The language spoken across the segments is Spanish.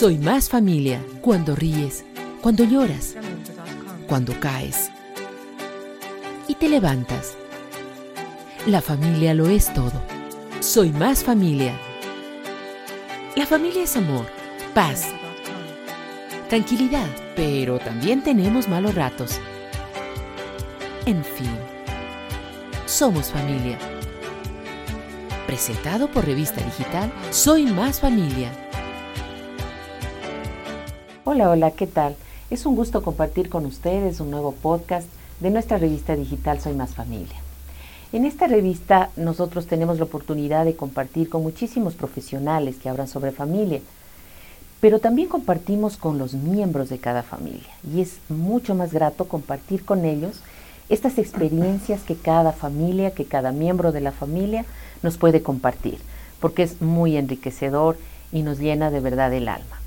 Soy más familia cuando ríes, cuando lloras, cuando caes y te levantas. La familia lo es todo. Soy más familia. La familia es amor, paz, tranquilidad, pero también tenemos malos ratos. En fin, somos familia. Presentado por Revista Digital, Soy Más Familia. Hola, hola, ¿qué tal? Es un gusto compartir con ustedes un nuevo podcast de nuestra revista digital Soy Más Familia. En esta revista nosotros tenemos la oportunidad de compartir con muchísimos profesionales que hablan sobre familia, pero también compartimos con los miembros de cada familia y es mucho más grato compartir con ellos estas experiencias que cada familia, que cada miembro de la familia nos puede compartir, porque es muy enriquecedor y nos llena de verdad el alma.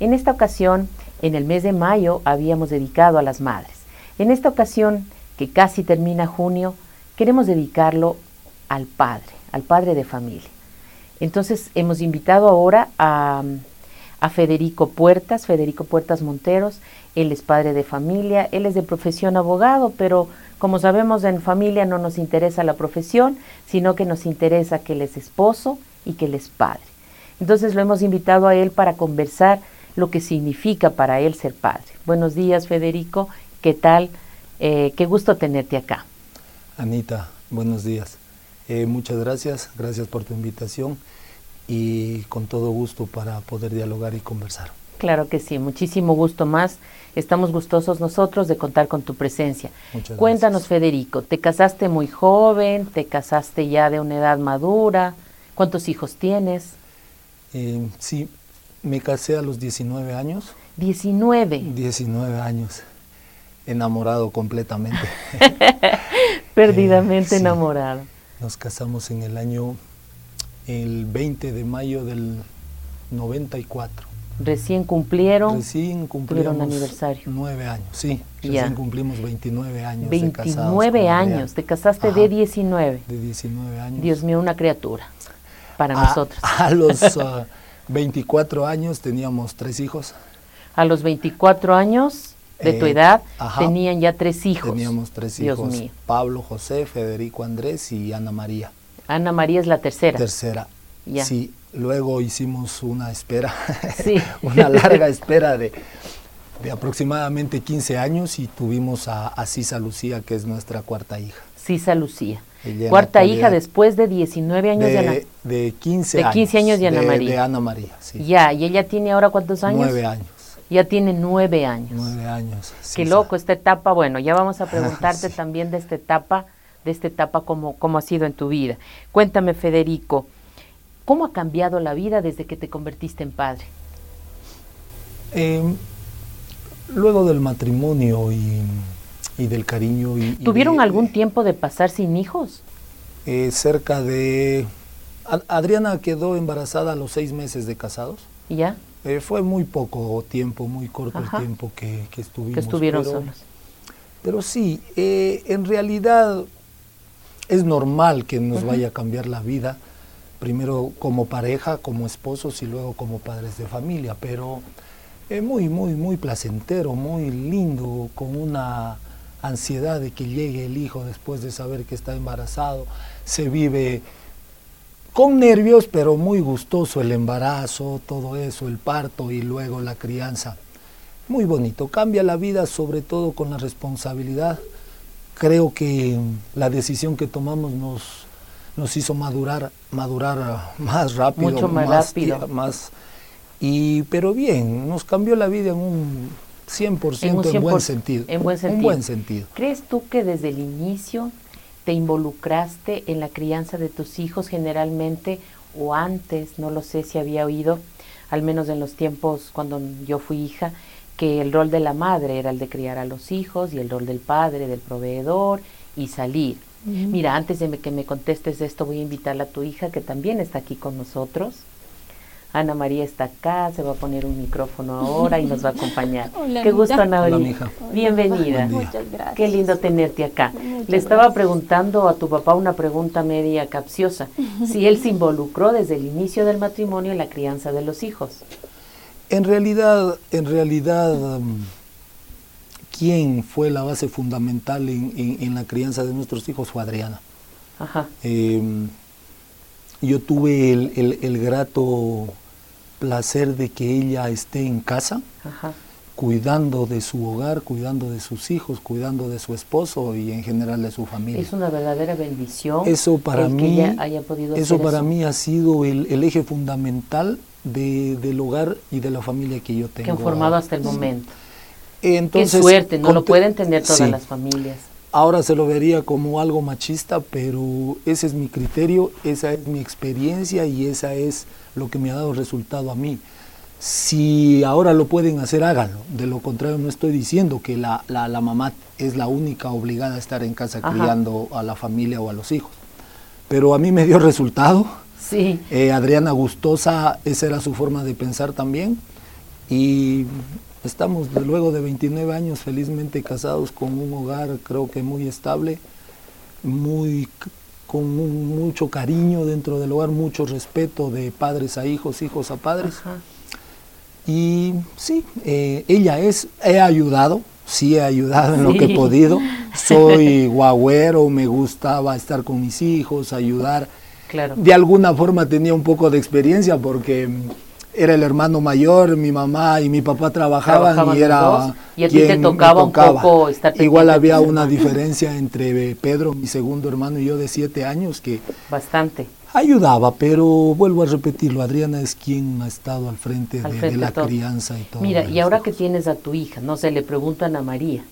En esta ocasión, en el mes de mayo, habíamos dedicado a las madres. En esta ocasión, que casi termina junio, queremos dedicarlo al padre, al padre de familia. Entonces, hemos invitado ahora a, a Federico Puertas, Federico Puertas Monteros. Él es padre de familia, él es de profesión abogado, pero como sabemos en familia no nos interesa la profesión, sino que nos interesa que él es esposo y que él es padre. Entonces lo hemos invitado a él para conversar lo que significa para él ser padre. Buenos días, Federico. ¿Qué tal? Eh, qué gusto tenerte acá. Anita, buenos días. Eh, muchas gracias, gracias por tu invitación y con todo gusto para poder dialogar y conversar. Claro que sí, muchísimo gusto más. Estamos gustosos nosotros de contar con tu presencia. Muchas Cuéntanos, gracias. Federico, ¿te casaste muy joven? ¿Te casaste ya de una edad madura? ¿Cuántos hijos tienes? Eh, sí, me casé a los 19 años. 19. 19 años, enamorado completamente. Perdidamente Eh, sí. enamorado. Nos casamos en el año, el 20 de mayo del 94. Recién cumplieron Recién tuvieron cumplimos anaversario. nueve años, sí. Ya. Recién cumplimos 29 años de casados 29 con años. Adrián. Te casaste Ajá, de 19. De 19 años. Dios mío, una criatura para A- nosotros. A los ah, 24 años teníamos tres hijos. A los 24 años de tu Eh, edad ajá. tenían ya tres hijos. Teníamos tres Dios hijos. mío. Pablo, José, Federico Andrés y Ana María. Ana María es la tercera. Tercera. Ya. Sí, luego hicimos una espera, Sí. una larga espera de, de aproximadamente 15 años y tuvimos a, a Cisa Lucía, que es nuestra cuarta hija. Sisa Lucía. Cuarta hija después de 19 años de, Ana. de, de 15 de años. 15 años de Ana María. De Ana María, sí. Ya, y ella tiene ahora cuántos años? Nueve años. Ya tiene nueve años. Nueve años. Qué Cisa. loco esta etapa. Bueno, ya vamos a preguntarte Sí. también de esta etapa, de esta etapa cómo, cómo ha sido en tu vida. Cuéntame, Federico, ¿cómo ha cambiado la vida desde que te convertiste en padre? Eh, luego del matrimonio y, y del cariño y... y ¿Tuvieron de- algún tiempo de pasar sin hijos? eh, cerca de... A- Adriana quedó embarazada a los seis meses de casados. ¿Ya? Eh, fue muy poco tiempo, muy corto Ajá. el tiempo que, que estuvimos. Que estuvieron pero, solos. Pero sí, eh, en realidad es normal que nos vaya a cambiar la vida, primero como pareja, como esposos y luego como padres de familia, pero es muy, muy, muy placentero, muy lindo, con una ansiedad de que llegue el hijo después de saber que está embarazado, se vive con nervios, pero muy gustoso el embarazo, todo eso, el parto y luego la crianza. Muy bonito, cambia la vida sobre todo con la responsabilidad. Creo que la decisión que tomamos nos, nos hizo madurar, madurar más rápido, Mucho más rápido. más- y, pero bien, nos cambió la vida en un 100%, En un en, buen 100%, sentido. en buen Un sentido. buen sentido. ¿Crees tú que desde el inicio te involucraste en la crianza de tus hijos generalmente o antes, no lo sé si había oído, al menos en los tiempos cuando yo fui hija, que el rol de la madre era el de criar a los hijos y el rol del padre, del proveedor y salir? Mira, antes de que me contestes esto, voy a invitarla a tu hija que también está aquí con nosotros. Ana María está acá, se va a poner un micrófono ahora y nos va a acompañar. Hola, Qué gusto. Ana Hola, María. Bienvenida. Muchas gracias. Qué lindo tenerte acá. Muchas Le estaba gracias. preguntando a tu papá una pregunta media capciosa, si él se involucró desde el inicio del matrimonio en la crianza de los hijos. En realidad, en realidad, mm, ¿quién fue la base fundamental en, la crianza de nuestros hijos? Fue Adriana. Em, yo tuve el, grato placer de que ella esté en casa, cuidando de su hogar, cuidando de sus hijos, cuidando de su esposo y en general de su familia. Es una verdadera bendición. Eso para mí, haya podido eso para mí ha sido el, eje fundamental del hogar y de la familia que yo tengo. Que han formado hasta el momento. Entonces, Qué suerte, no lo pueden tener todas las familias. Ahora se lo vería como algo machista, pero ese es mi criterio, esa es mi experiencia y esa es lo que me ha dado resultado a mí. Si ahora lo pueden hacer, háganlo. De lo contrario, no estoy diciendo que la, la, mamá es la única obligada a estar en casa criando a la familia o a los hijos. Pero a mí me dio resultado. Sí. Eh, Adriana Gustosa, esa era su forma de pensar también. Y estamos luego de 29 años felizmente casados con un hogar creo que muy estable, muy con mucho cariño dentro del hogar, mucho respeto de padres a hijos, hijos a padres. Y sí, eh, ella es, he ayudado, sí he ayudado en lo que he podido. Soy guagüero, me gustaba estar con mis hijos, ayudar. Claro. De alguna forma tenía un poco de experiencia porque era el hermano mayor, mi mamá y mi papá trabajaban, y era y a ti te tocaba, un poco estar Igual había una diferencia entre Pedro, mi segundo hermano, y yo de siete años que bastante. ayudaba, pero vuelvo a repetirlo, Adriana es quien ha estado al frente, de, la crianza y todo. Mira, y ahora que tienes a tu hija, no sé, le preguntan a María,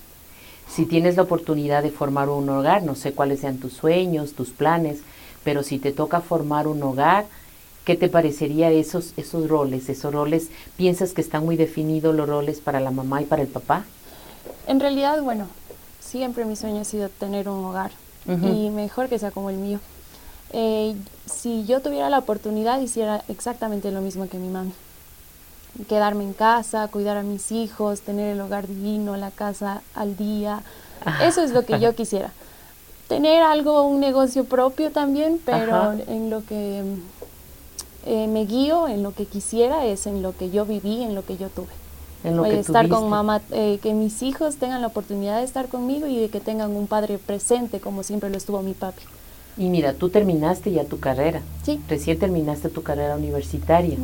si tienes la oportunidad de formar un hogar, no sé cuáles sean tus sueños, tus planes, pero si te toca formar un hogar, ¿Qué te parecería esos, esos roles? ¿Esos roles piensas que están muy definidos los roles para la mamá y para el papá? En realidad, bueno, siempre mi sueño ha sido tener un hogar y mejor que sea como el mío. Eh, si yo tuviera la oportunidad, hiciera exactamente lo mismo que mi mami. Quedarme en casa, cuidar a mis hijos, tener el hogar divino, la casa al día. Eso es lo que yo quisiera. Tener algo, un negocio propio también, pero en lo que eh, me guío en lo que quisiera, es en lo que yo viví, en lo que yo tuve. En lo que estar con mamá, eh, que mis hijos tengan la oportunidad de estar conmigo y de que tengan un padre presente como siempre lo estuvo mi papi. Y mira, tú terminaste ya tu carrera. Sí. Recién terminaste tu carrera universitaria.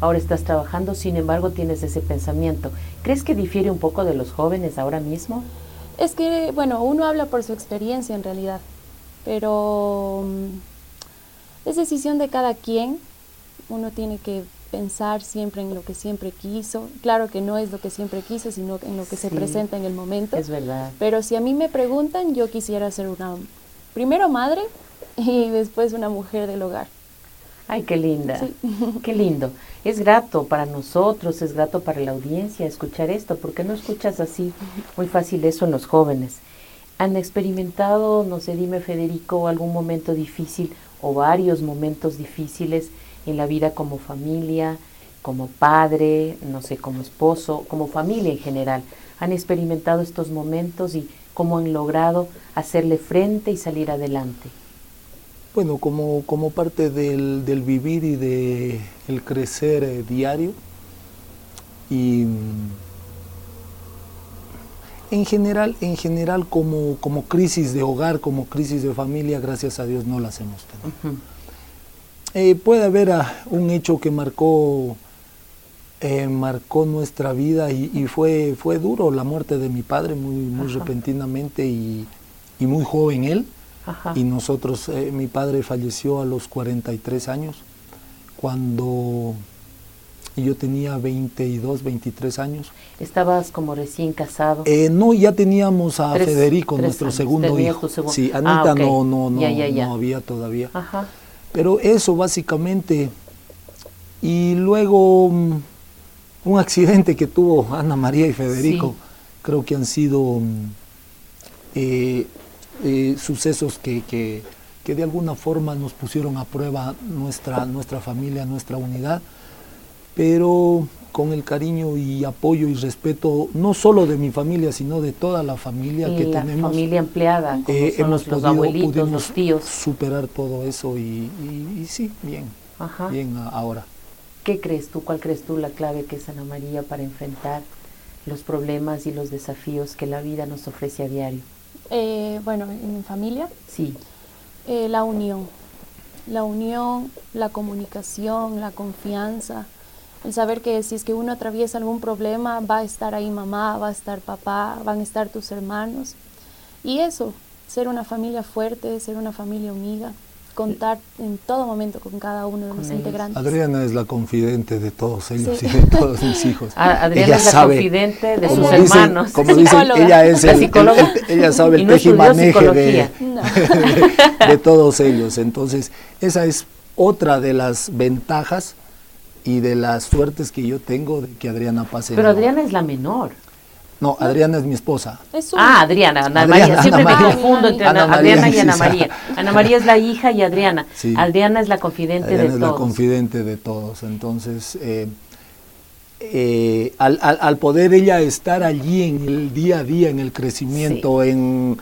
Ahora estás trabajando, sin embargo tienes ese pensamiento. ¿Crees que difiere un poco de los jóvenes ahora mismo? Es que, bueno, uno habla por su experiencia en realidad, pero mm, es decisión de cada quien uno tiene que pensar siempre en lo que siempre quiso. Claro que no es lo que siempre quiso, sino en lo que se presenta en el momento. Es verdad. Pero si a mí me preguntan, yo quisiera ser una, primero madre y después una mujer del hogar. Ay, qué linda, qué lindo. Es grato para nosotros, es grato para la audiencia escuchar esto, porque no escuchas así muy fácil eso en los jóvenes. ¿Han experimentado, no sé, dime Federico, algún momento difícil o varios momentos difíciles en la vida como familia, como padre, no sé, como esposo, como familia en general. Han experimentado estos momentos y cómo han logrado hacerle frente y salir adelante. Bueno, como, como parte del, vivir y del el crecer eh, diario y mm, en general, en general como, como crisis de hogar, como crisis de familia, gracias a Dios no las hemos tenido. Eh, puede haber ah, un hecho que marcó, eh, marcó nuestra vida y, fue, fue duro la muerte de mi padre muy, muy repentinamente y, muy joven él. Y nosotros, eh, mi padre falleció a los 43 años, cuando yo tenía 22, 23 años. ¿Estabas como recién casado? no, ya teníamos a Federico, nuestro segundo hijo. Sí, Anita ah, no, no, no, no había todavía. Ajá. Pero eso básicamente. Y luego mm, un accidente que tuvo Ana María y Federico, creo que han sido mm, eh, eh, sucesos que, que, que, de alguna forma nos pusieron a prueba nuestra, nuestra familia, nuestra unidad, pero con el cariño y apoyo y respeto no solo de mi familia, sino de toda la familia que la tenemos. familia empleada, eh, hemos los, abuelitos, los tíos. Superar todo eso y, sí, bien, bien ahora. ¿Qué crees tú? ¿Cuál crees tú la clave que es Ana María para enfrentar los problemas y los desafíos que la vida nos ofrece a diario? Eh, bueno, en mi familia. Sí. Eh, la unión. La unión, la comunicación, la confianza. El saber que si es que uno atraviesa algún problema, va a estar ahí mamá, va a estar papá, van a estar tus hermanos. Y eso, ser una familia fuerte, ser una familia unida contar en todo momento con cada uno de los integrantes. Adriana es la confidente de todos ellos y de todos mis hijos. Adriana es la confidente de sus hermanos. Como dicen, ella es el, ella sabe el tejimaneje de, de, todos ellos. Entonces, esa es otra de las ventajas y de las suertes que yo tengo de que Adriana pase. Pero Adriana es la menor. No, Adriana es mi esposa. ah, Adriana, Ana María. Siempre me confundo entre Adriana y Ana María. Ana María es la hija y Adriana. Adriana es la confidente de todos. es la confidente de todos. Entonces, eh, eh, al, poder ella estar allí en el día a día, en el crecimiento, en,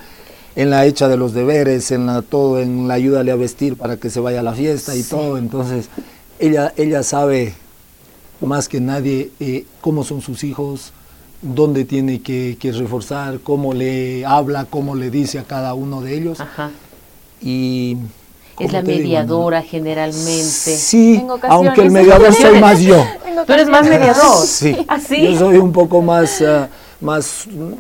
la hecha de los deberes, en la todo, en la ayúdale a vestir para que se vaya a la fiesta y todo, entonces ella, ella sabe más que nadie eh, cómo son sus hijos, dónde tiene que, reforzar, cómo le habla, cómo le dice a cada uno de ellos. Ajá. Y es la mediadora generalmente. Sí, aunque el mediador soy más yo. Tú eres más mediador. Sí, ¿Así? ¿Ah, yo soy un poco más, uh, más uh,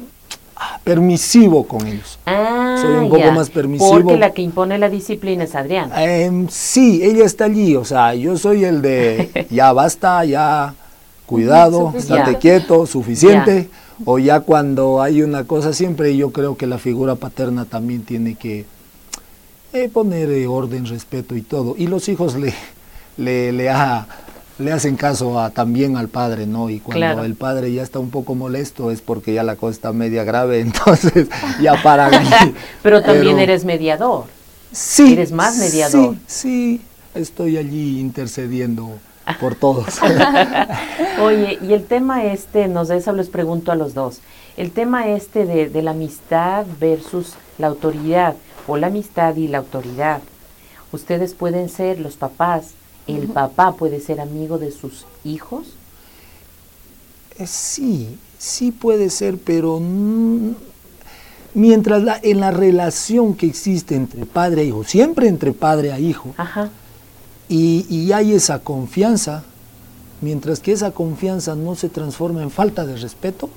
permisivo con ellos. Ah, soy un poco más permisivo. Porque la que impone la disciplina es Adriana. Eh, sí, ella está allí, o sea, yo soy el de ya basta, ya cuidado, estate quieto, suficiente. O ya cuando hay una cosa, siempre yo creo que la figura paterna también tiene que eh, poner eh, orden, respeto y todo. Y los hijos le, le, le, le hacen caso a, también al padre, ¿no? Y cuando el padre ya está un poco molesto es porque ya la cosa está media grave, entonces ya para Pero también eres mediador. Sí. Eres más mediador. Sí, sí, estoy allí intercediendo por todos. Oye, y el tema este, nos eso les pregunto a los dos, el tema este de, de la amistad versus la autoridad, o la amistad y la autoridad. Ustedes pueden ser los papás, el papá puede ser amigo de sus hijos. Eh, sí, sí puede ser, pero mientras la, en la relación que existe entre padre e hijo, siempre entre padre a hijo, Ajá y, hay esa confianza, mientras que esa confianza no se transforma en falta de respeto,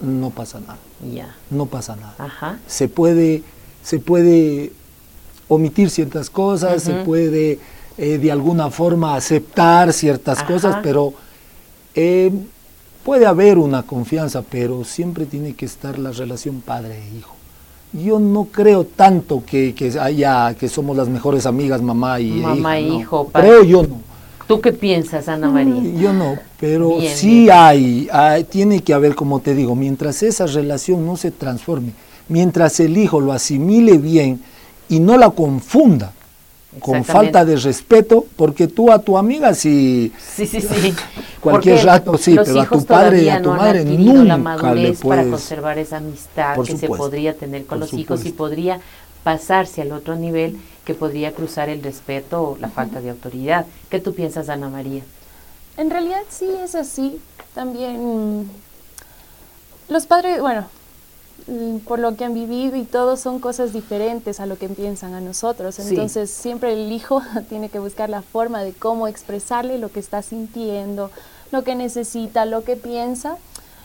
no pasa nada. Ya. No pasa nada. Se puede, se puede omitir ciertas cosas, se puede eh, de alguna forma aceptar ciertas cosas, pero eh, puede haber una confianza, pero siempre tiene que estar la relación padre e hijo yo no creo tanto que, haya que somos las mejores amigas mamá y mamá e hijo. Creo yo no. ¿Tú qué piensas, Ana María? Mm, yo no, pero sí Hay, tiene que haber, como te digo, mientras esa relación no se transforme, mientras el hijo lo asimile bien y no la confunda con falta de respeto, porque tú a tu amiga si sí, sí, sí. cualquier rato sí, pero a tu padre y a tu madre nunca la madurez para conservar esa amistad que se podría tener con los hijos y podría pasarse al otro nivel que podría cruzar el respeto o la falta de autoridad. ¿Qué tú piensas, Ana María? En realidad sí es así. También los padres, bueno, por lo que han vivido y todo son cosas diferentes a lo que piensan a nosotros. Entonces siempre el hijo tiene que buscar la forma de cómo expresarle lo que está sintiendo, lo que necesita, lo que piensa,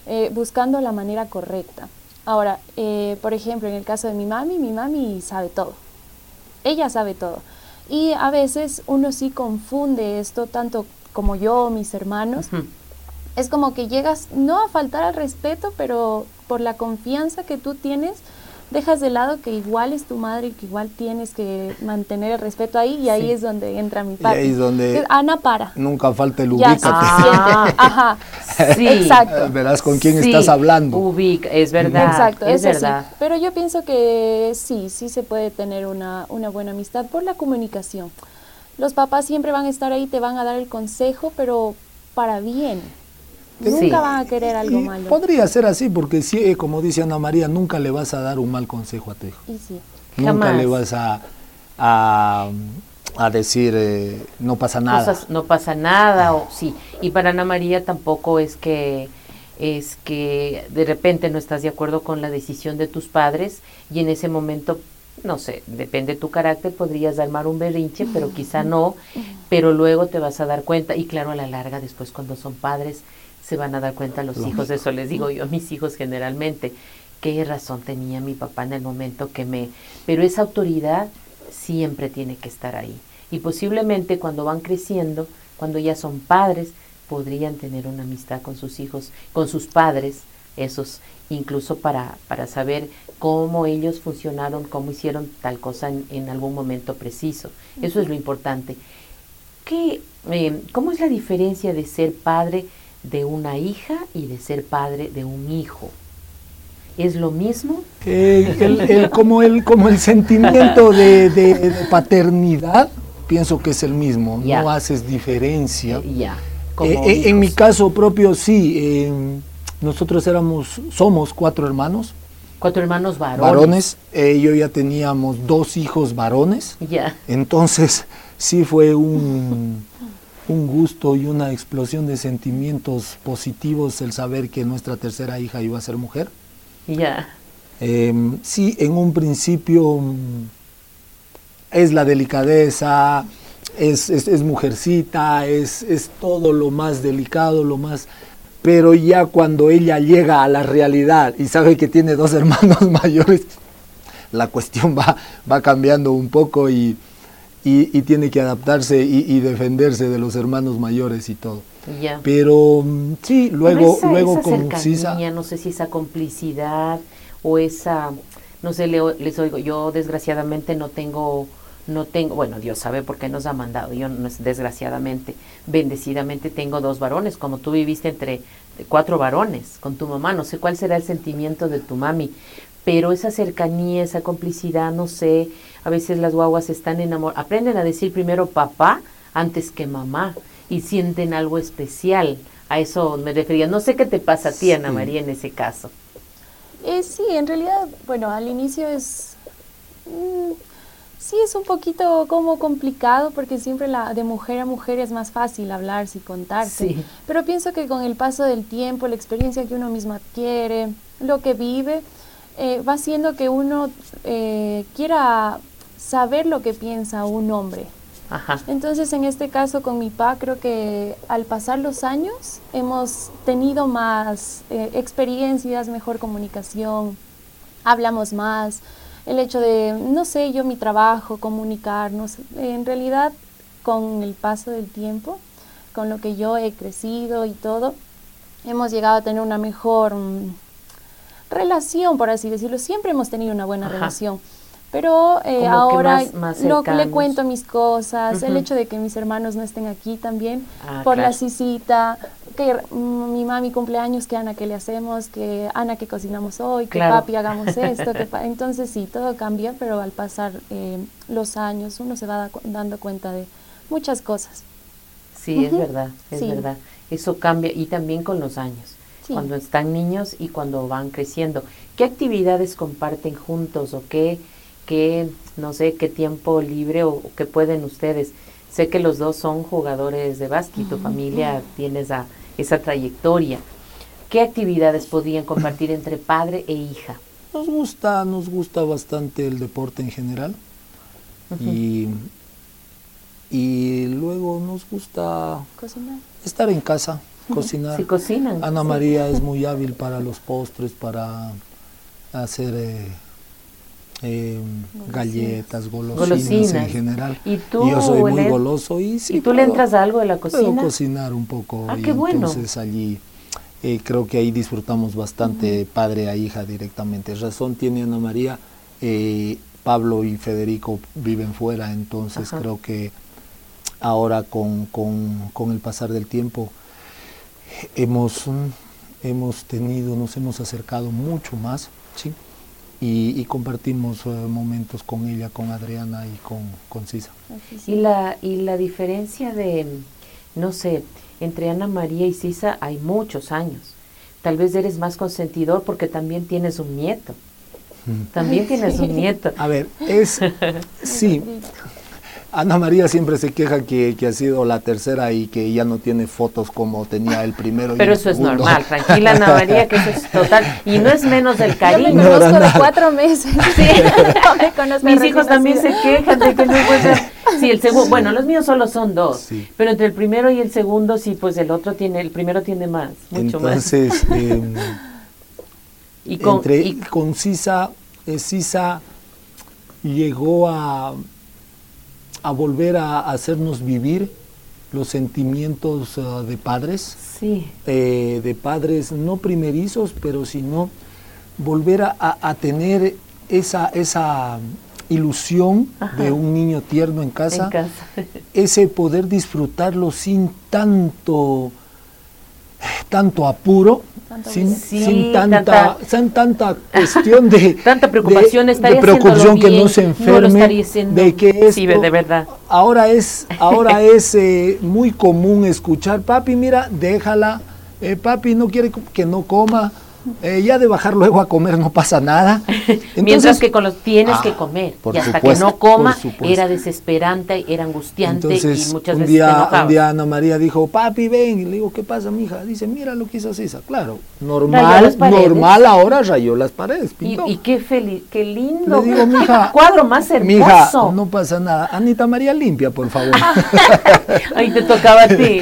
eh, buscando la manera correcta. Ahora, eh, por ejemplo, en el caso de mi mami, mi mami sabe todo. Ella sabe todo. Y a veces uno sí confunde esto, tanto como yo, mis hermanos. Es como que llegas no a faltar al respeto, pero por la confianza que tú tienes, dejas de lado que igual es tu madre y que igual tienes que mantener el respeto ahí y ahí es donde entra mi padre. Y ahí es donde Ana para. Nunca falta el ubícate. Ah, ajá. Sí. Exacto. Verás con quién estás hablando. Ubica, es verdad. Exacto, es, verdad. Pero yo pienso que sí, sí se puede tener una, una buena amistad por la comunicación. Los papás siempre van a estar ahí, te van a dar el consejo, pero para bien. Nunca van a querer algo malo. Podría ser así, porque si, eh, como dice Ana María, nunca le vas a dar un mal consejo a tu hijo. Y sí. Nunca le vas a, a decir eh, no pasa nada. no pasa nada, o sí. Y para Ana María tampoco es que es que de repente no estás de acuerdo con la decisión de tus padres y en ese momento, no sé, depende de tu carácter, podrías armar un berrinche, pero quizá no, pero luego te vas a dar cuenta y claro, a la larga, después cuando son padres, se van a dar cuenta los hijos, eso les digo yo a mis hijos generalmente, qué razón tenía mi papá en el momento que me... Pero esa autoridad siempre tiene que estar ahí. Y posiblemente cuando van creciendo, cuando ya son padres, podrían tener una amistad con sus hijos, con sus padres, esos, incluso para, para saber cómo ellos funcionaron, cómo hicieron tal cosa en, algún momento preciso. Eso es lo importante. ¿Qué, eh, ¿Cómo es la diferencia de ser padre de una hija y de ser padre de un hijo? ¿Es lo mismo? el, como, el, como el sentimiento de, paternidad, pienso que es el mismo, no haces diferencia. Eh, ya. Eh, eh, en mi caso propio, sí, nosotros éramos, somos cuatro hermanos. Cuatro hermanos varones. Varones, yo ya teníamos dos hijos varones. Ya. Entonces, sí fue un, un gusto y una explosión de sentimientos positivos el saber que nuestra tercera hija iba a ser mujer. Ya. Em, sí, en un principio mm, es la delicadeza, es, es, mujercita, es, es, todo lo más delicado, lo más... Pero ya cuando ella llega a la realidad y sabe que tiene dos hermanos mayores, la cuestión va, va cambiando un poco y, y, tiene que adaptarse y, defenderse de los hermanos mayores y todo. Pero mm, sí, luego, luego con No sé si esa complicidad o esa, no sé, les oigo, yo desgraciadamente no tengo, no tengo, bueno, Dios sabe por qué nos ha mandado, yo no, desgraciadamente, bendecidamente tengo dos varones, como tú viviste entre cuatro varones con tu mamá, no sé cuál será el sentimiento de tu mami, pero esa cercanía, esa complicidad, no sé, a veces las guaguas están enamoradas, aprenden a decir primero papá antes que mamá y sienten algo especial. A eso me refería. No sé qué te pasa a ti, Ana María, en ese caso. Eh, sí, en realidad, bueno, al inicio es... Mm, sí, es un poquito como complicado porque siempre la de mujer a mujer es más fácil hablarse y contarse. Pero pienso que con el paso del tiempo, la experiencia que uno mismo adquiere, lo que vive, eh, va haciendo que uno eh, quiera saber lo que piensa un hombre. Entonces, en este caso con mi pa, creo que al pasar los años hemos tenido más eh, experiencias, mejor comunicación, hablamos más. El hecho de, no sé, yo mi trabajo, comunicarnos, en realidad con el paso del tiempo, con lo que yo he crecido y todo, hemos llegado a tener una mejor mm, relación, por así decirlo. Siempre hemos tenido una buena relación pero eh, ahora no le cuento mis cosas, el hecho de que mis hermanos no estén aquí también, ah, por la cisita, que mm, mi mami cumpleaños, que Ana, ¿qué le hacemos? Que Ana, ¿qué cocinamos hoy? Que papi, hagamos esto. que entonces sí, todo cambia, pero al pasar eh, los años uno se va dando cuenta de muchas cosas. Sí, es verdad, es verdad. Eso cambia y también con los años. Cuando están niños y cuando van creciendo. ¿Qué actividades comparten juntos o qué qué, no sé, qué tiempo libre o, qué pueden ustedes. Sé que los dos son jugadores de básquet, tu familia tiene esa, esa trayectoria. ¿Qué actividades podrían compartir entre padre e hija? Nos gusta, nos gusta bastante el deporte en general. y, y luego nos gusta cocinar. estar en casa, cocinar. Si cocinan. Ana María es muy hábil para los postres, para hacer eh, eh, galletas, golosinas, en general. ¿Y tú yo soy muy goloso y sí. ¿Y tú le entras a algo de la cocina? Puedo cocinar un poco. Ah, y qué bueno. Entonces allí eh, creo que ahí disfrutamos bastante padre a hija directamente. Razón tiene Ana María. Eh, Pablo y Federico viven fuera, entonces creo que ahora con, con, con, el pasar del tiempo hemos, hemos tenido, nos hemos acercado mucho más, ¿sí? y, compartimos eh, momentos con ella, con Adriana y con, con Cisa. Y la, y la diferencia de, no sé, entre Ana María y Cisa hay muchos años. Tal vez eres más consentidor porque también tienes un nieto. También tienes un nieto. A ver, es, sí, Ana María siempre se queja que, que, ha sido la tercera y que ya no tiene fotos como tenía el primero. Pero eso es normal, tranquila Ana María, que eso es total. Y no es menos del cariño. Yo me conozco de cuatro meses. Sí. me conozco Mis hijos también se quejan de que no encuentran. Sí, el segundo, bueno, los míos solo son dos. Sí. Pero entre el primero y el segundo, sí, pues el otro tiene, el primero tiene más, mucho Entonces, más. Eh, y con, entre, y, con Sisa, eh, Sisa llegó a a volver a hacernos vivir los sentimientos uh, de padres, sí. eh, de padres no primerizos, pero sino volver a, a tener esa, esa ilusión Ajá. de un niño tierno en casa, en casa. ese poder disfrutarlo sin tanto tanto apuro, sin, sí, sin, tanta, tanta, sin tanta cuestión de tanta preocupación, de, de preocupación que no se enferme, no de que esto, sí, de verdad. ahora es ahora es eh, muy común escuchar papi mira déjala eh, papi no quiere que no coma eh, ya de bajar luego a comer no pasa nada. Entonces, Mientras que con los tienes ah, que comer y hasta supuesto, que no coma era desesperante, era angustiante Entonces, y muchas un veces día, te un día Ana María dijo, papi ven, y le digo, ¿qué pasa mija? Dice, mira lo que hizo César, claro, normal, normal ahora rayó las paredes, pintó. Y, y qué feliz, qué lindo, le digo, mija, cuadro más hermoso. Mija, no pasa nada, Anita María limpia, por favor. Ahí te tocaba a ti.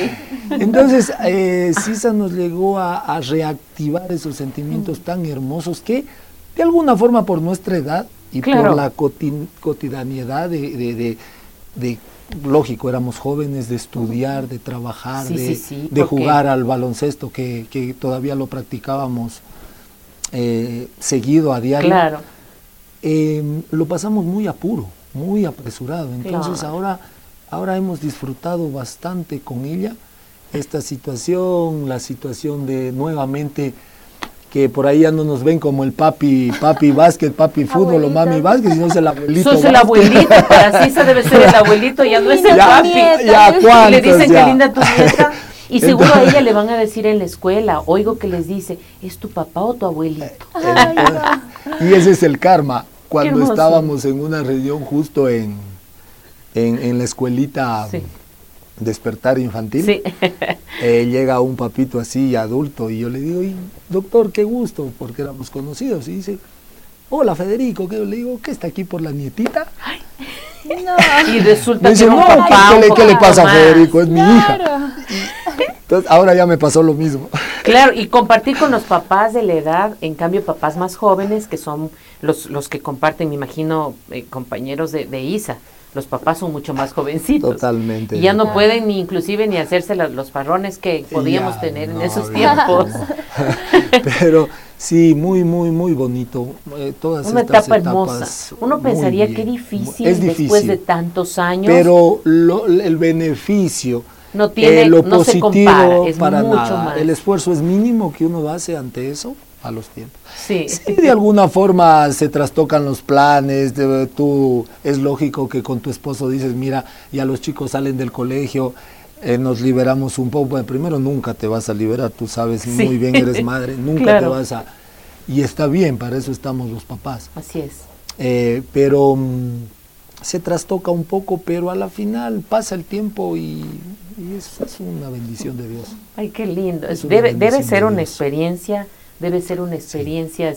Entonces, eh, Sisa nos llegó a, a, reactivar esos sentimientos tan hermosos que, de alguna forma, por nuestra edad y claro. por la cotidianidad de, de, de, de, lógico, éramos jóvenes, de estudiar, de trabajar, sí, de, sí, sí, de jugar al baloncesto, que, que, todavía lo practicábamos eh, seguido a diario. Claro. Eh, lo pasamos muy apuro, muy apresurado. Entonces, claro. ahora, ahora hemos disfrutado bastante con ella esta situación, la situación de nuevamente que por ahí ya no nos ven como el papi, papi básquet, papi fútbol o mami básquet, sino es el abuelito. Sos el abuelito, para Cisa debe ser el abuelito, ya no es el ya, papi. Ya, ¿cuántos, le dicen ya? qué linda tu nieta. Y seguro a ella le van a decir en la escuela, oigo que les dice, ¿es tu papá o tu abuelito? Ay, y ese es el karma. Cuando estábamos en una reunión justo en, en, en la escuelita sí despertar infantil, sí. eh, llega un papito así adulto y yo le digo, doctor, qué gusto, porque éramos conocidos. Y dice, hola Federico, ¿qué? le digo, ¿qué está aquí por la nietita? Ay, no. Y resulta dice, que no, papá, ¿qué, le, ¿qué le pasa más? a Federico? Es mi hija. Entonces, ahora ya me pasó lo mismo. Claro, y compartir con los papás de la edad, en cambio papás más jóvenes, que son los, los que comparten, me imagino, eh, compañeros de, de ISA los papás son mucho más jovencitos. Totalmente. Y ya no pueden ni inclusive ni hacerse la, los farrones que podíamos ya, tener no, en esos tiempos. No. Pero sí, muy, muy, muy bonito. Eh, todas Una estas etapa etapas, hermosa. Uno pensaría bien, que difícil, es difícil después de tantos años. Pero lo, el beneficio, no tiene, eh, lo no positivo se compara, es para mucho nada. más. El esfuerzo es mínimo que uno hace ante eso a los tiempos. Sí. sí. de alguna forma se trastocan los planes, de, tú es lógico que con tu esposo dices, mira, ya los chicos salen del colegio, eh, nos liberamos un poco, bueno, primero nunca te vas a liberar, tú sabes Sí. muy bien, eres madre, nunca Claro. te vas a... Y está bien, para eso estamos los papás. Así es. Eh, pero mm, se trastoca un poco, pero a la final pasa el tiempo y, y es, es una bendición de Dios. Ay, qué lindo. Es Debe, debe ser de una experiencia, debe ser una experiencia.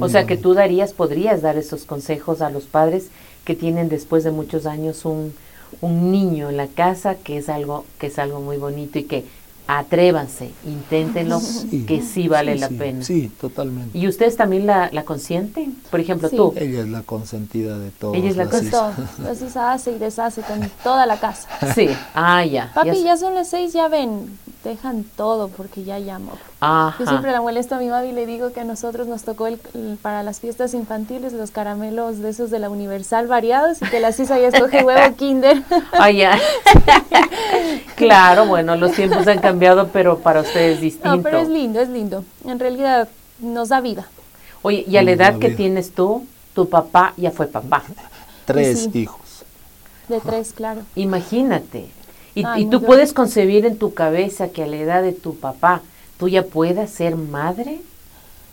O sea, que tú darías, podrías dar esos consejos a los padres que tienen después de muchos años un, un niño en la casa, que es algo, que es algo muy bonito y que atrévanse, inténtenlo, Sí, que sí vale sí, la sí, pena. Sí, totalmente. ¿Y ustedes también la, la consienten? Por ejemplo, Sí. tú. Ella es la consentida de todos. Ella es la las cons- hijas. Todo. Así se hace y deshace con toda la casa. Sí. Ah, ya. Papi, ya. ya son las seis, ya ven. Dejan todo porque ya llamo. Ajá. Yo siempre la molesto a mi mami y le digo que a nosotros nos tocó el, el- para las fiestas infantiles los caramelos de esos de la Universal variados y que la Cisa ya escoge huevo Kinder. Ah, ya. claro, bueno, los tiempos han cambiado, pero para ustedes es distinto. No, pero es lindo, es lindo. En realidad nos da vida. Oye, y a la edad que tienes tú, tu papá ya fue papá. Tres Sí. hijos. De tres, claro. Imagínate. Y, Ay, y muy tú puedes concebir en tu cabeza que a la edad de tu papá tú ya puedas ser madre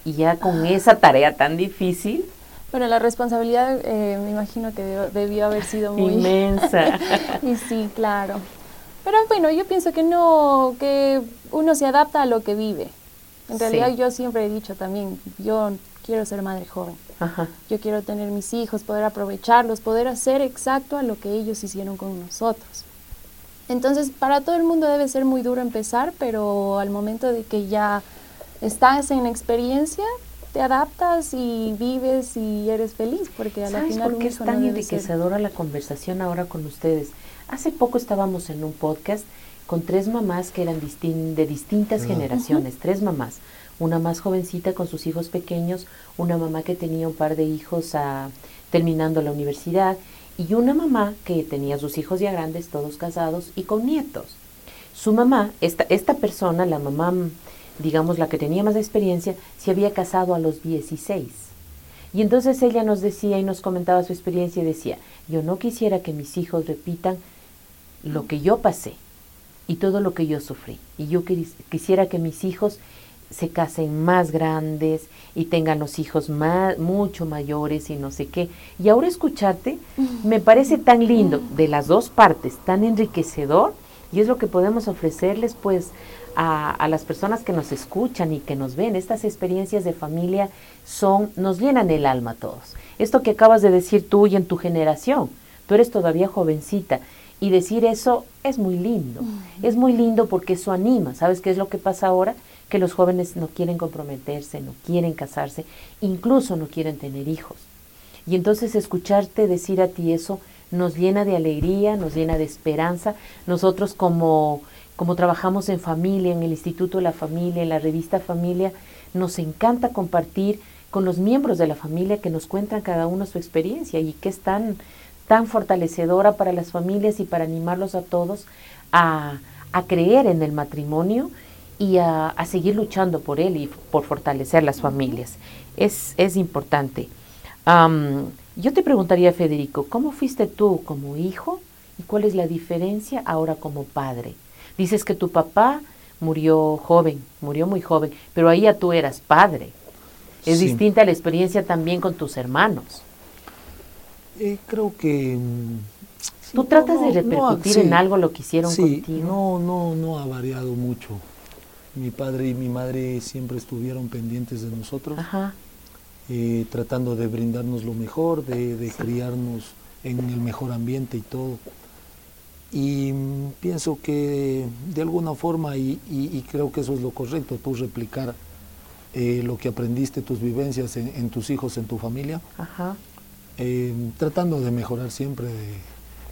y ya con esa tarea tan difícil. Bueno, la responsabilidad eh, me imagino que debió haber sido muy inmensa. y sí, claro. Pero bueno, yo pienso que no, que uno se adapta a lo que vive. En realidad yo siempre he dicho también, yo quiero ser madre joven. Yo quiero tener mis hijos, poder aprovecharlos, poder hacer exacto a lo que ellos hicieron con nosotros. Entonces, para todo el mundo debe ser muy duro empezar, pero al momento de que ya estás en experiencia, te adaptas y vives y eres feliz, porque a la final por qué es tan enriquecedora la conversación ahora con ustedes? Hace poco estábamos en un podcast con tres mamás que eran de distintas generaciones, tres mamás. Una más jovencita con sus hijos pequeños, una mamá que tenía un par de hijos a, terminando la universidad y una mamá que tenía sus hijos ya grandes, todos casados y con nietos. Su mamá, esta, esta persona, la mamá digamos la que tenía más experiencia, se había casado a los 16. Y entonces ella nos decía y nos comentaba su experiencia y decía, yo no quisiera que mis hijos repitan lo que yo pasé y todo lo que yo sufrí. Y yo quisiera que mis hijos se casen más grandes y tengan los hijos más, mucho mayores y no sé qué. Y ahora escucharte me parece tan lindo de las dos partes, tan enriquecedor y es lo que podemos ofrecerles pues a, las personas que nos escuchan y que nos ven. Estas experiencias de familia son, nos llenan el alma a todos. Esto que acabas de decir tú y en tu generación, tú eres todavía jovencita y decir eso es muy lindo. Es muy lindo porque eso anima. ¿Sabes qué es lo que pasa ahora? Que los jóvenes no quieren comprometerse, no quieren casarse, incluso no quieren tener hijos. Y entonces escucharte decir a ti eso nos llena de alegría, nos llena de esperanza. Nosotros como como trabajamos en familia, en el Instituto de la Familia, en la revista Familia, nos encanta compartir con los miembros de la familia que nos cuentan cada uno su experiencia y que es tan, tan fortalecedora para las familias y para animarlos a todos a, creer en el matrimonio y a, seguir luchando por él y por fortalecer las familias. Es, es importante. yo te preguntaría, Federico, ¿cómo fuiste tú como hijo y cuál es la diferencia ahora como padre? Dices que tu papá murió joven, murió muy joven, pero ahí ya tú eras padre. Es distinta la experiencia también con tus hermanos. Eh, creo que... Mm, ¿Tú tratas de repercutir en algo lo que hicieron contigo? No, no, no ha variado mucho. Mi padre y mi madre siempre estuvieron pendientes de nosotros, eh, tratando de brindarnos lo mejor, de, criarnos en el mejor ambiente y todo. Y pienso que de alguna forma, y, creo que eso es lo correcto, tú replicar eh, lo que aprendiste, tus vivencias en, tus hijos, en tu familia, eh, tratando de mejorar siempre,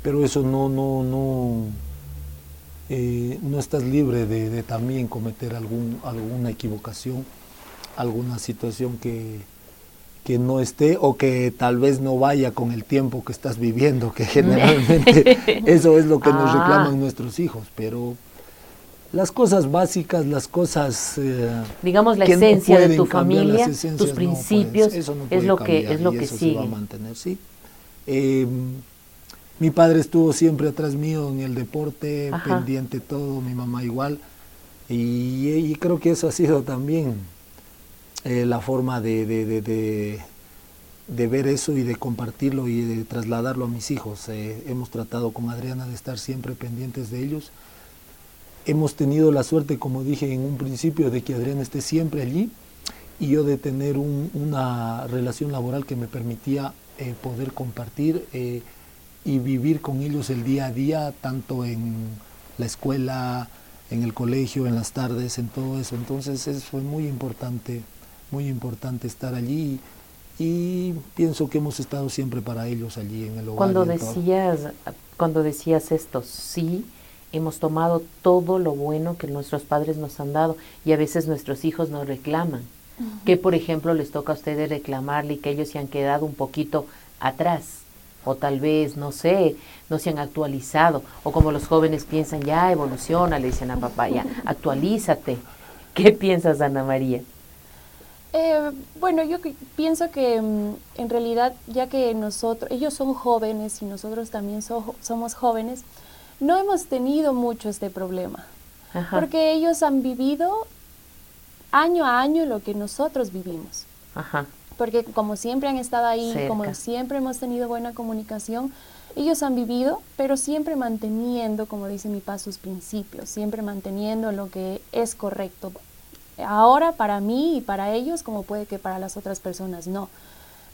pero eso no, no, no, eh, no estás libre de, también cometer algún, alguna equivocación, alguna situación que, que no esté o que tal vez no vaya con el tiempo que estás viviendo, que generalmente eso es lo que nos ah. reclaman nuestros hijos, pero las cosas básicas, las cosas eh, digamos la esencia de tu familia, tus principios es lo que es lo que sigue. va a mantener, sí. Em, mi padre estuvo siempre atrás mío en el deporte, pendiente todo, mi mamá igual, y creo que eso ha sido también eh, la forma de, de, ver eso y de compartirlo y de trasladarlo a mis hijos. Eh, hemos tratado con Adriana de estar siempre pendientes de ellos. Hemos tenido la suerte, como dije en un principio, de que Adriana esté siempre allí y yo de tener una relación laboral que me permitía eh, poder compartir y vivir con ellos el día a día, tanto en la escuela, en el colegio, en las tardes, en todo eso. Entonces eso fue muy importante muy importante estar allí y pienso que hemos estado siempre para ellos allí en el hogar. Cuando decías, cuando decías esto, sí, hemos tomado todo lo bueno que nuestros padres nos han dado y a veces nuestros hijos nos reclaman. Que por ejemplo les toca a ustedes reclamarle y que ellos se han quedado un poquito atrás o tal vez, no sé, no se han actualizado, o como los jóvenes piensan, ya evoluciona, le dicen a papá, ya, actualízate. ¿Qué piensas, Ana María? Eh, bueno, yo pienso que mm, en realidad, ya que nosotros, ellos son jóvenes y nosotros también somos jóvenes, no hemos tenido mucho este problema. Porque ellos han vivido año a año lo que nosotros vivimos. Porque como siempre han estado ahí, como siempre hemos tenido buena comunicación, ellos han vivido, pero siempre manteniendo, como dice mi papá, sus principios, siempre manteniendo lo que es correcto. Ahora para mí y para ellos, como puede que para las otras personas no.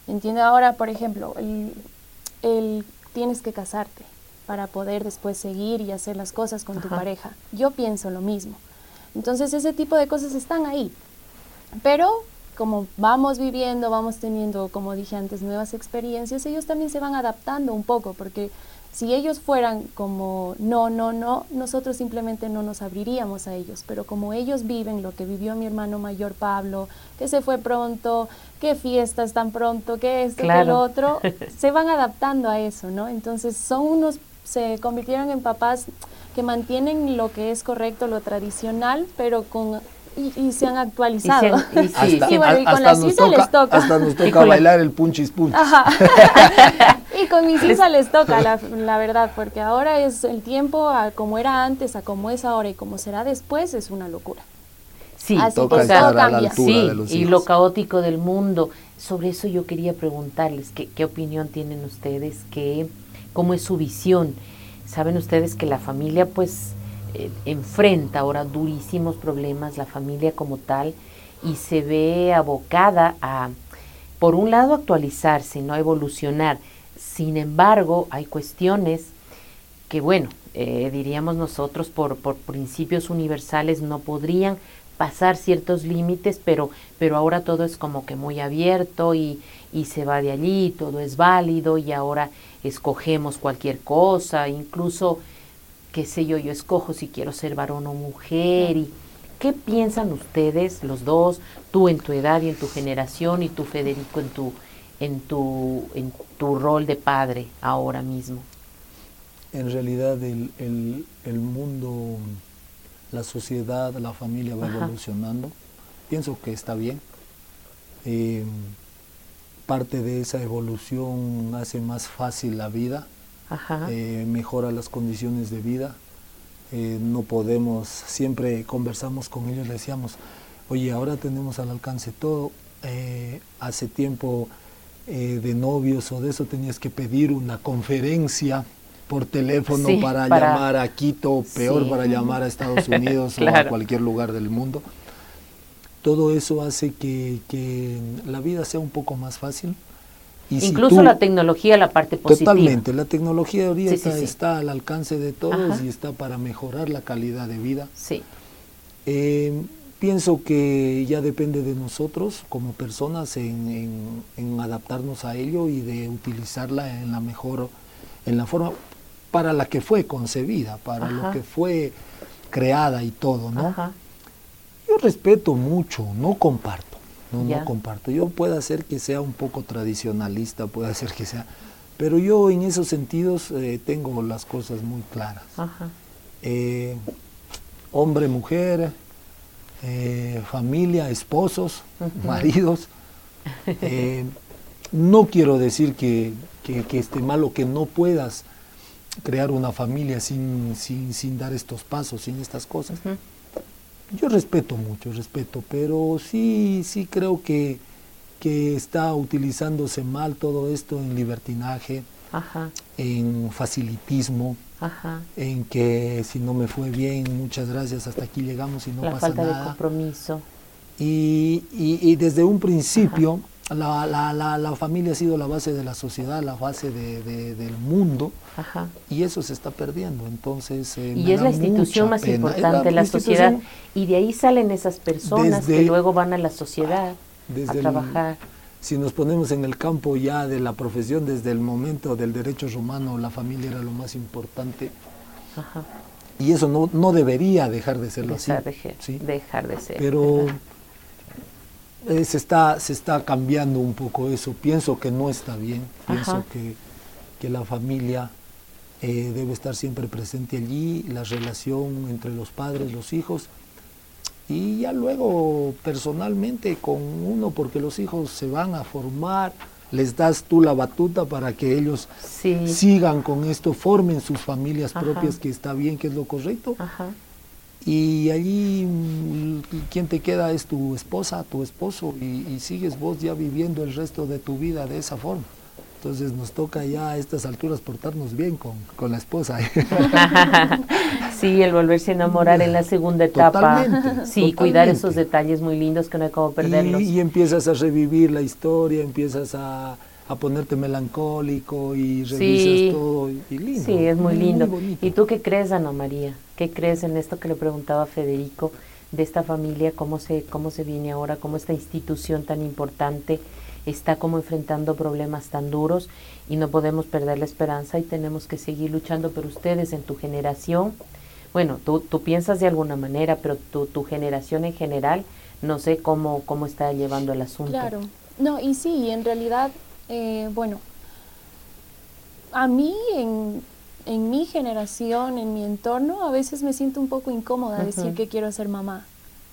¿Entiende? Ahora, por ejemplo, el, tienes que casarte para poder después seguir y hacer las cosas con tu pareja. Yo pienso lo mismo. Entonces ese tipo de cosas están ahí. Pero como vamos viviendo, vamos teniendo, como dije antes, nuevas experiencias, ellos también se van adaptando un poco, porque si ellos fueran como no, no, no, nosotros simplemente no nos abriríamos a ellos, pero como ellos viven lo que vivió mi hermano mayor Pablo, que se fue pronto, que fiestas tan pronto, que esto, que lo otro, se van adaptando a eso, ¿no? Entonces son unos, se convirtieron en papás que mantienen lo que es correcto, lo tradicional, pero con y, se han actualizado. Y, bueno, y con las les toca. Hasta nos toca bailar el punchis punch. y con mis hijas les toca, la, verdad, porque ahora es el tiempo a como era antes, a como es ahora y como será después, es una locura. Sí, toca estar a la altura de los y lo caótico del mundo. Sobre eso yo quería preguntarles qué, qué opinión tienen ustedes, qué, cómo es su visión. Saben ustedes que la familia, pues, eh, enfrenta ahora durísimos problemas la familia como tal y se ve abocada a, por un lado, actualizarse, no evolucionar. Sin embargo, hay cuestiones que, bueno, eh, diríamos nosotros por, por principios universales no podrían pasar ciertos límites, pero, pero ahora todo es como que muy abierto y, y se va de allí, todo es válido y ahora escogemos cualquier cosa, incluso qué sé yo, yo escojo si quiero ser varón o mujer y qué piensan ustedes los dos, tú en tu edad y en tu generación y tú Federico en tu en tu en tu rol de padre ahora mismo. En realidad el, el, mundo, la sociedad, la familia va evolucionando. Pienso que está bien. Eh, parte de esa evolución hace más fácil la vida eh, mejora las condiciones de vida. Eh, no podemos, siempre conversamos con ellos, le decíamos, oye, ahora tenemos al alcance todo. Eh, hace tiempo de novios o de eso tenías que pedir una conferencia por teléfono para, llamar a Quito, peor para llamar a Estados Unidos o a cualquier lugar del mundo. Todo eso hace que, que la vida sea un poco más fácil Incluso la tecnología, la parte positiva. Totalmente, la tecnología ahorita está al alcance de todos y está para mejorar la calidad de vida. Sí. Eh, pienso que ya depende de nosotros como personas en, adaptarnos a ello y de utilizarla en la mejor, en la forma para la que fue concebida, para lo que fue creada y todo, ¿no? Yo respeto mucho, no comparto no, no comparto. Yo puedo hacer que sea un poco tradicionalista, puede hacer que sea, pero yo en esos sentidos eh, tengo las cosas muy claras. Eh, hombre, mujer, eh, familia, esposos, maridos. no quiero decir que, que, esté malo que no puedas crear una familia sin, sin, sin dar estos pasos, sin estas cosas. Yo respeto mucho, respeto, pero sí, sí creo que, que está utilizándose mal todo esto en libertinaje, en facilitismo, en que si no me fue bien, muchas gracias, hasta aquí llegamos y no pasa nada. Falta de compromiso. Y, y, desde un principio la, la, la, la, familia ha sido la base de la sociedad, la base de, del mundo, y eso se está perdiendo. Entonces, eh, y es la institución más importante, la, la sociedad, y de ahí salen esas personas que luego van a la sociedad a trabajar. si nos ponemos en el campo ya de la profesión, desde el momento del derecho romano, la familia era lo más importante. Y eso no, no debería dejar de serlo así. Dejar de ser. Pero eh, se, está, se está cambiando un poco eso. Pienso que no está bien. Pienso que, que, la familia eh, debe estar siempre presente allí, la relación entre los padres, los hijos. Y ya luego personalmente con uno, porque los hijos se van a formar, les das tú la batuta para que ellos sigan con esto, formen sus familias propias, que está bien, que es lo correcto. Y allí mm, quien te queda es tu esposa, tu esposo, y, sigues vos ya viviendo el resto de tu vida de esa forma. Entonces nos toca ya a estas alturas portarnos bien con, con la esposa. sí, el volverse a enamorar en la segunda etapa. sí, cuidar esos detalles muy lindos que no hay como perderlos. y empiezas a revivir la historia, empiezas a, a ponerte melancólico y revisas todo y lindo. Sí, es muy, lindo. ¿Y tú qué crees, Ana María? ¿Qué crees en esto que le preguntaba Federico de esta familia, cómo se cómo se viene ahora, cómo esta institución tan importante está como enfrentando problemas tan duros y no podemos perder la esperanza y tenemos que seguir luchando, pero ustedes en tu generación, bueno, tú, tú piensas de alguna manera, pero tu, tu generación en general, no sé cómo, cómo está llevando el asunto. Claro, no, y sí, en realidad eh, bueno, a mí en, en, mi generación, en mi entorno, a veces me siento un poco incómoda decir que quiero ser mamá.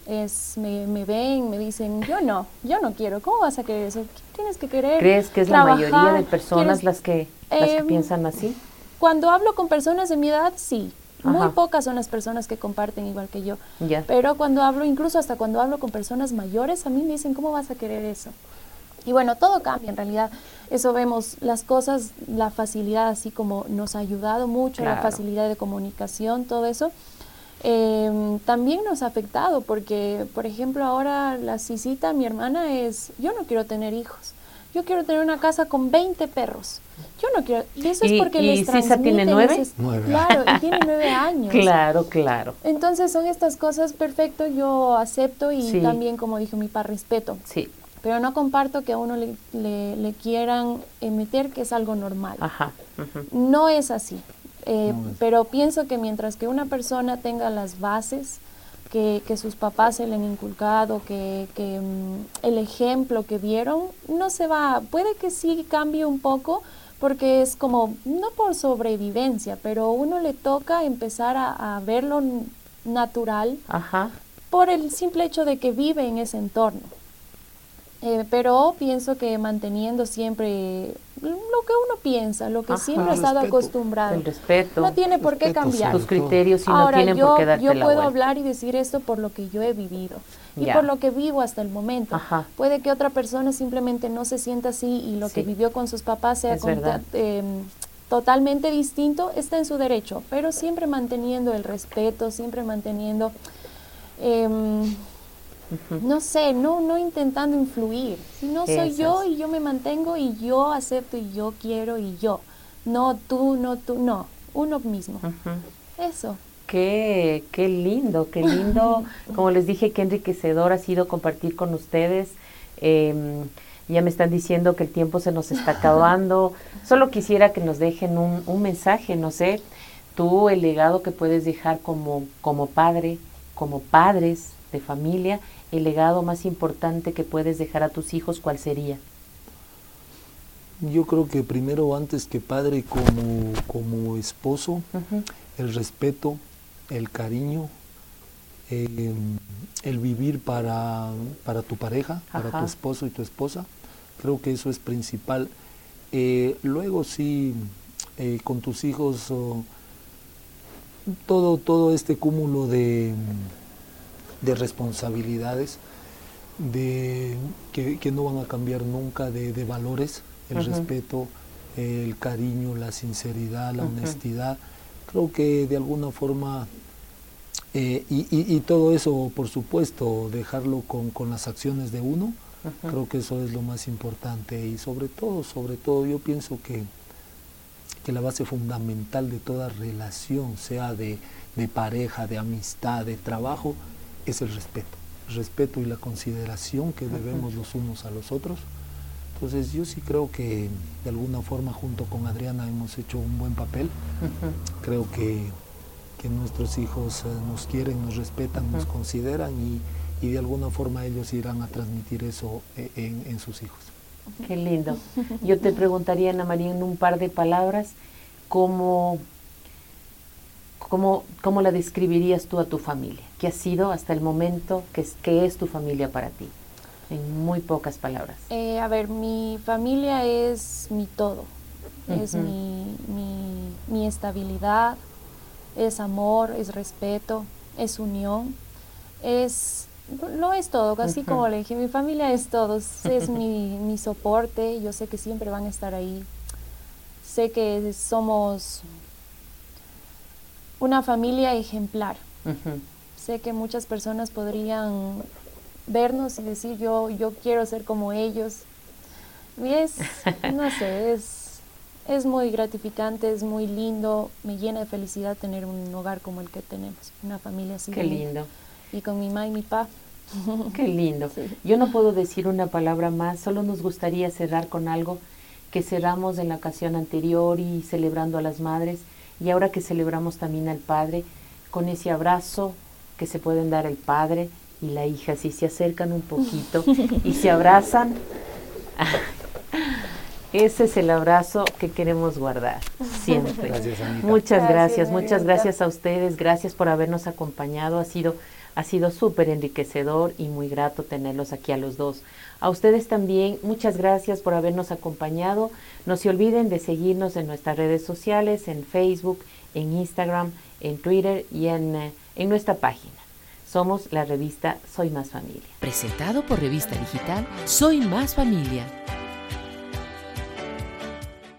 Es, me, me, ven, me dicen, yo no, yo no quiero, ¿cómo vas a querer eso? Tienes que querer. ¿Crees que es la mayoría de personas las que, las que em, piensan así? Cuando hablo con personas de mi edad, sí. Muy pocas son las personas que comparten igual que yo. Pero cuando hablo, incluso hasta cuando hablo con personas mayores, a mí me dicen, ¿cómo vas a querer eso? Y bueno, todo cambia en realidad. Eso vemos, las cosas, la facilidad, así como nos ha ayudado mucho, la facilidad de comunicación, todo eso. Em, también nos ha afectado porque, por ejemplo, ahora la Cisita, mi hermana, es, yo no quiero tener hijos, yo quiero tener una casa con 20 perros. Yo no quiero, y eso es porque les Cisa tiene nueve? Claro, y tiene nueve años. Claro, claro. Entonces son estas cosas, perfecto, yo acepto y también, como dijo mi papá, respeto. Sí pero no comparto que a uno le, le, quieran emitir que es algo normal. Ajá, No es así, eh, pero pienso que mientras que una persona tenga las bases que, que sus papás se le han inculcado, que, que mm, el ejemplo que vieron, no se va, puede que sí cambie un poco, porque es como, no por sobrevivencia, pero uno le toca empezar a, a verlo natural Ajá. por el simple hecho de que vive en ese entorno. Eh, pero pienso que manteniendo siempre lo que uno piensa, lo que siempre ha estado acostumbrado. El respeto. No tiene por qué cambiar. Tus criterios y no tienen yo, por qué darte yo puedo hablar y decir esto por lo que yo he vivido y por lo que vivo hasta el momento. Puede que otra persona simplemente no se sienta así y lo que vivió con sus papás sea em, totalmente distinto, está en su derecho, pero siempre manteniendo el respeto, siempre manteniendo... No sé, no, no intentando influir. Si no soy yo y yo me mantengo y yo acepto y yo quiero y yo. No tú, no tú, no, uno mismo. Eso. Qué, qué lindo, qué lindo. Como les dije, qué enriquecedor ha sido compartir con ustedes. Em, ya me están diciendo que el tiempo se nos está acabando. Solo quisiera que nos dejen un, un mensaje, no sé, tú el legado que puedes dejar como, como padre, como padres de familia el legado más importante que puedes dejar a tus hijos, ¿cuál sería? Yo creo que primero, antes que padre, como, como esposo, el respeto, el cariño, em, el vivir para, para tu pareja, para tu esposo y tu esposa, creo que eso es principal. Eh, luego sí, eh, con tus hijos, todo, todo este cúmulo de de responsabilidades, de, que, no van a cambiar nunca, de, valores, el respeto, el cariño, la sinceridad, la honestidad. Creo que de alguna forma, eh, y, todo eso, por supuesto, dejarlo con, con las acciones de uno, creo que eso es lo más importante. Y sobre todo, sobre todo, yo pienso que, que la base fundamental de toda relación, sea de, de pareja, de amistad, de trabajo, es el respeto, el respeto y la consideración que debemos los unos a los otros. Entonces yo sí creo que de alguna forma junto con Adriana hemos hecho un buen papel. Creo que, que, nuestros hijos eh, nos quieren, nos respetan, nos consideran y, y, de alguna forma ellos irán a transmitir eso eh, en, en sus hijos. Qué lindo. Yo te preguntaría, Ana María, en un par de palabras, ¿cómo ¿Cómo, ¿Cómo, la describirías tú a tu familia? ¿Qué ha sido hasta el momento? ¿Qué es, qué es tu familia para ti? En muy pocas palabras. Eh, a ver, mi familia es mi todo. Es mi, mi, mi, estabilidad, es amor, es respeto, es unión, es, lo es todo, así como le dije, mi familia es todo, es mi, mi soporte, yo sé que siempre van a estar ahí, sé que somos una familia ejemplar. Sé que muchas personas podrían vernos y decir yo, yo quiero ser como ellos. Y es, no sé, es, es muy gratificante, es muy lindo, me llena de felicidad tener un hogar como el que tenemos, una familia así. Qué lindo. Y con mi mamá y mi papá. Qué lindo. Yo no puedo decir una palabra más, solo nos gustaría cerrar con algo que cerramos en la ocasión anterior y celebrando a las madres y ahora que celebramos también al Padre, con ese abrazo que se pueden dar el Padre y la hija, si se acercan un poquito y se abrazan, ese es el abrazo que queremos guardar siempre. Muchas gracias, muchas gracias a ustedes, gracias por habernos acompañado, ha sido ha sido súper enriquecedor y muy grato tenerlos aquí a los dos. A ustedes también, muchas gracias por habernos acompañado. No se olviden de seguirnos en nuestras redes sociales, en Facebook, en Instagram, en Twitter y en, eh, en nuestra página. Somos la revista Soy Más Familia. Presentado por Revista Digital Soy Más Familia